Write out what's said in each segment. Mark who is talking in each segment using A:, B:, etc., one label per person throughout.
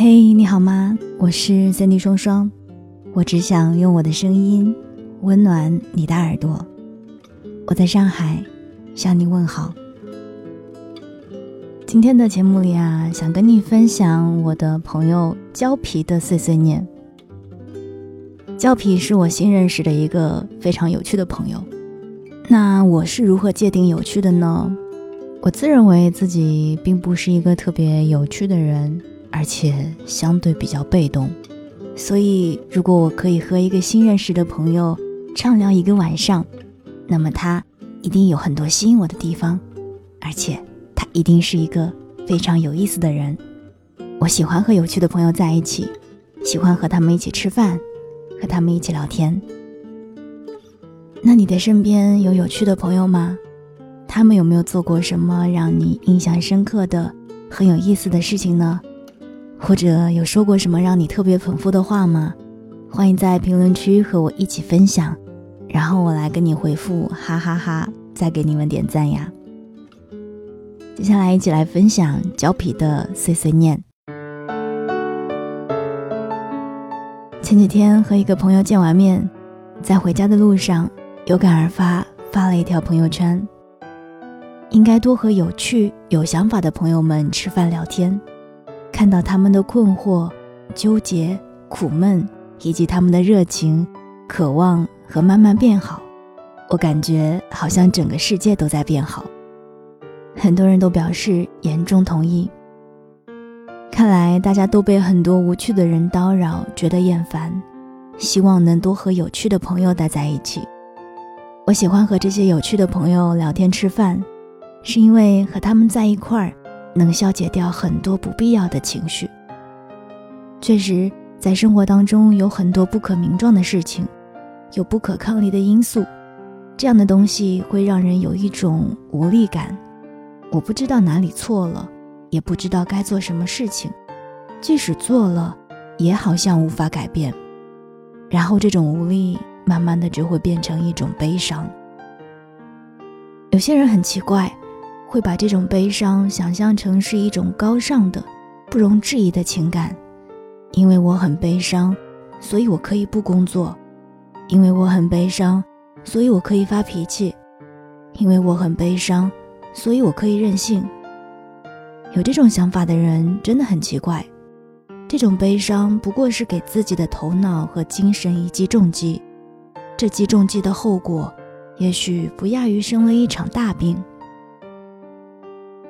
A: 嘿，你好吗？我是三 D 双双，我只想用我的声音温暖你的耳朵。我在上海向你问好。今天的节目里啊，想跟你分享我的朋友胶皮的碎碎念。胶皮是我新认识的一个非常有趣的朋友。那我是如何界定有趣的呢？我自认为自己并不是一个特别有趣的人。而且相对比较被动，所以如果我可以和一个新认识的朋友畅聊一个晚上，那么他一定有很多吸引我的地方，而且他一定是一个非常有意思的人。我喜欢和有趣的朋友在一起，喜欢和他们一起吃饭，和他们一起聊天。那你的身边有有趣的朋友吗？他们有没有做过什么让你印象深刻的、很有意思的事情呢？或者有说过什么让你特别捧腹的话吗？欢迎在评论区和我一起分享，然后我来跟你回复，哈哈哈！再给你们点赞呀。接下来一起来分享胶皮的碎碎念。前几天和一个朋友见完面，在回家的路上有感而发，发了一条朋友圈：应该多和有趣、有想法的朋友们吃饭聊天。看到他们的困惑、纠结、苦闷，以及他们的热情、渴望和慢慢变好，我感觉好像整个世界都在变好。很多人都表示严重同意。看来大家都被很多无趣的人叨扰，觉得厌烦，希望能多和有趣的朋友待在一起。我喜欢和这些有趣的朋友聊天吃饭，是因为和他们在一块儿。能消解掉很多不必要的情绪。确实，在生活当中有很多不可名状的事情，有不可抗力的因素，这样的东西会让人有一种无力感。我不知道哪里错了，也不知道该做什么事情，即使做了，也好像无法改变。然后这种无力，慢慢的就会变成一种悲伤。有些人很奇怪。会把这种悲伤想象成是一种高尚的、不容置疑的情感，因为我很悲伤，所以我可以不工作；因为我很悲伤，所以我可以发脾气；因为我很悲伤，所以我可以任性。有这种想法的人真的很奇怪，这种悲伤不过是给自己的头脑和精神一记重击，这记重击的后果，也许不亚于生了一场大病。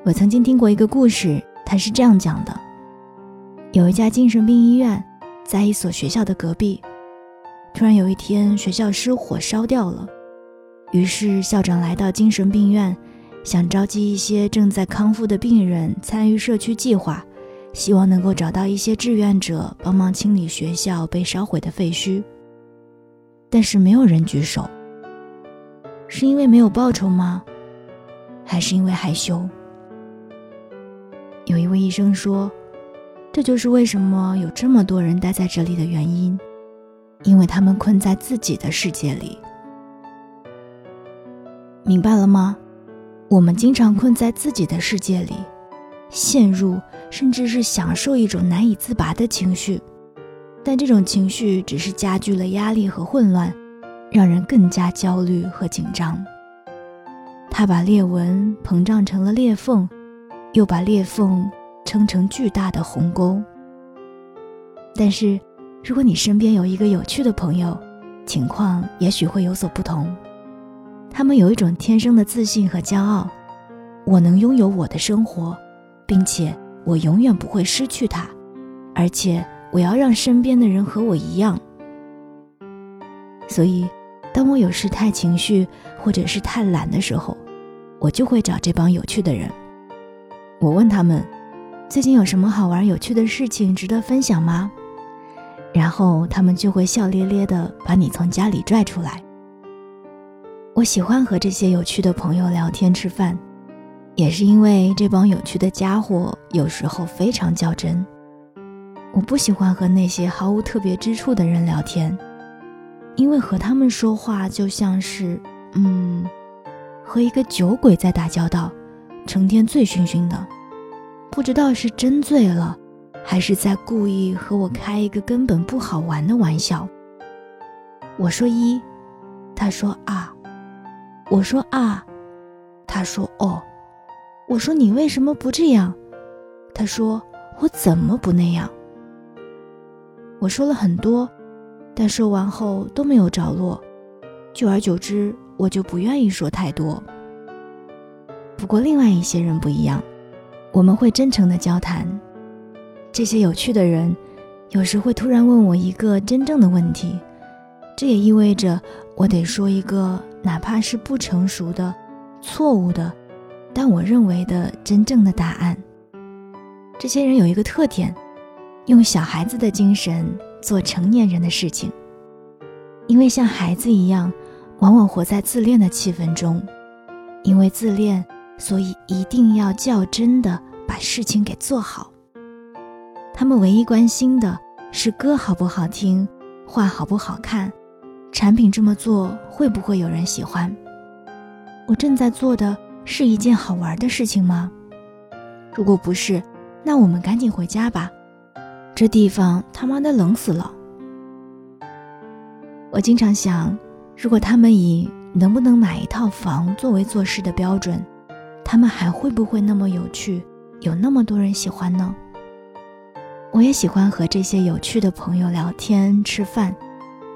A: 我曾经听过一个故事，他是这样讲的：有一家精神病医院，在一所学校的隔壁。突然有一天，学校失火烧掉了，于是校长来到精神病院，想召集一些正在康复的病人参与社区计划，希望能够找到一些志愿者帮忙清理学校被烧毁的废墟。但是没有人举手，是因为没有报酬吗？还是因为害羞？有一位医生说：“这就是为什么有这么多人待在这里的原因，因为他们困在自己的世界里。明白了吗？我们经常困在自己的世界里，陷入甚至是享受一种难以自拔的情绪，但这种情绪只是加剧了压力和混乱，让人更加焦虑和紧张。它把裂纹膨胀成了裂缝。”又把裂缝撑成巨大的鸿沟。但是，如果你身边有一个有趣的朋友，情况也许会有所不同。他们有一种天生的自信和骄傲，我能拥有我的生活，并且我永远不会失去它，而且我要让身边的人和我一样。所以，当我有时太情绪或者是太懒的时候，我就会找这帮有趣的人。我问他们，最近有什么好玩有趣的事情值得分享吗？然后他们就会笑咧咧的把你从家里拽出来。我喜欢和这些有趣的朋友聊天吃饭，也是因为这帮有趣的家伙有时候非常较真。我不喜欢和那些毫无特别之处的人聊天，因为和他们说话就像是，嗯，和一个酒鬼在打交道。成天醉醺醺的，不知道是真醉了，还是在故意和我开一个根本不好玩的玩笑？我说一，他说二，我说二，他说哦，我说你为什么不这样？他说我怎么不那样？我说了很多，但说完后都没有着落，久而久之，我就不愿意说太多。不过另外一些人不一样，我们会真诚的交谈。这些有趣的人，有时会突然问我一个真正的问题。这也意味着我得说一个哪怕是不成熟的、错误的，但我认为的真正的答案。这些人有一个特点，用小孩子的精神做成年人的事情，因为像孩子一样，往往活在自恋的气氛中。因为自恋，所以一定要较真的把事情给做好。他们唯一关心的是歌好不好听，画好不好看。产品这么做会不会有人喜欢？我正在做的是一件好玩的事情吗？如果不是，那我们赶紧回家吧，这地方他妈的冷死了。我经常想，如果他们以能不能买一套房作为做事的标准，他们还会不会那么有趣，有那么多人喜欢呢？我也喜欢和这些有趣的朋友聊天、吃饭。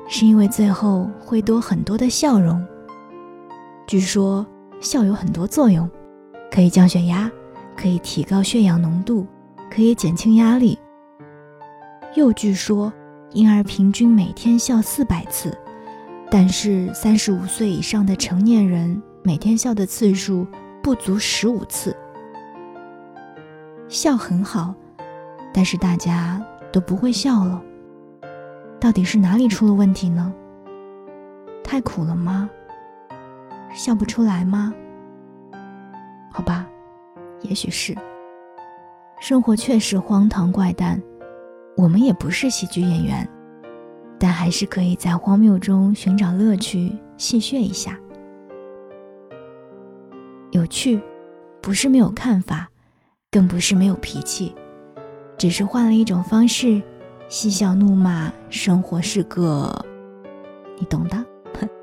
A: 是因为最后会多很多的笑容。据说笑有很多作用，可以降血压，可以提高血氧浓度，可以减轻压力。又据说婴儿平均每天笑四百次，但是三十五岁以上的成年人每天笑的次数不足十五次。笑很好，但是大家都不会笑了。到底是哪里出了问题呢？太苦了吗？笑不出来吗？好吧，也许是。生活确实荒唐怪诞，我们也不是喜剧演员，但还是可以在荒谬中寻找乐趣，戏谑一下。有趣，不是没有看法，更不是没有脾气，只是换了一种方式。嬉笑怒骂，生活是个，你懂的。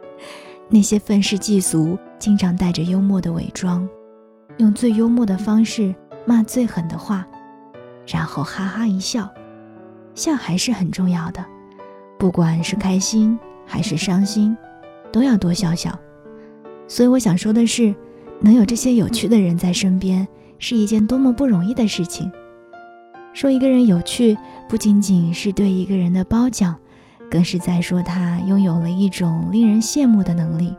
A: 那些愤世嫉俗，经常带着幽默的伪装，用最幽默的方式骂最狠的话，然后哈哈一笑。笑还是很重要的，不管是开心还是伤心，都要多笑笑。所以我想说的是，能有这些有趣的人在身边，是一件多么不容易的事情。说一个人有趣。不仅仅是对一个人的褒奖，更是在说他拥有了一种令人羡慕的能力。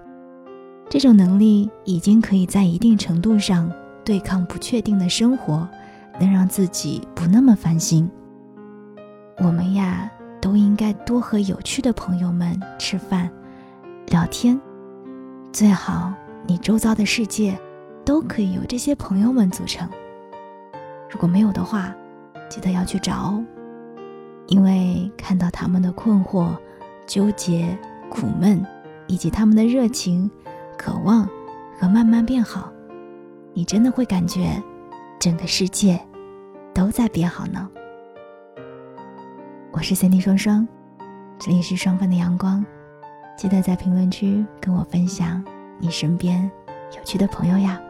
A: 这种能力已经可以在一定程度上对抗不确定的生活，能让自己不那么烦心。我们呀，都应该多和有趣的朋友们吃饭、聊天。最好你周遭的世界都可以由这些朋友们组成。如果没有的话，记得要去找哦。因为看到他们的困惑、纠结、苦闷，以及他们的热情、渴望和慢慢变好，你真的会感觉整个世界都在变好呢。我是三 D 双双，这里是双份的阳光，记得在评论区跟我分享你身边有趣的朋友呀。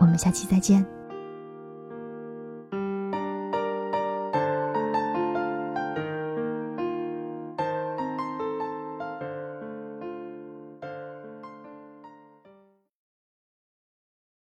A: 我们下期再见。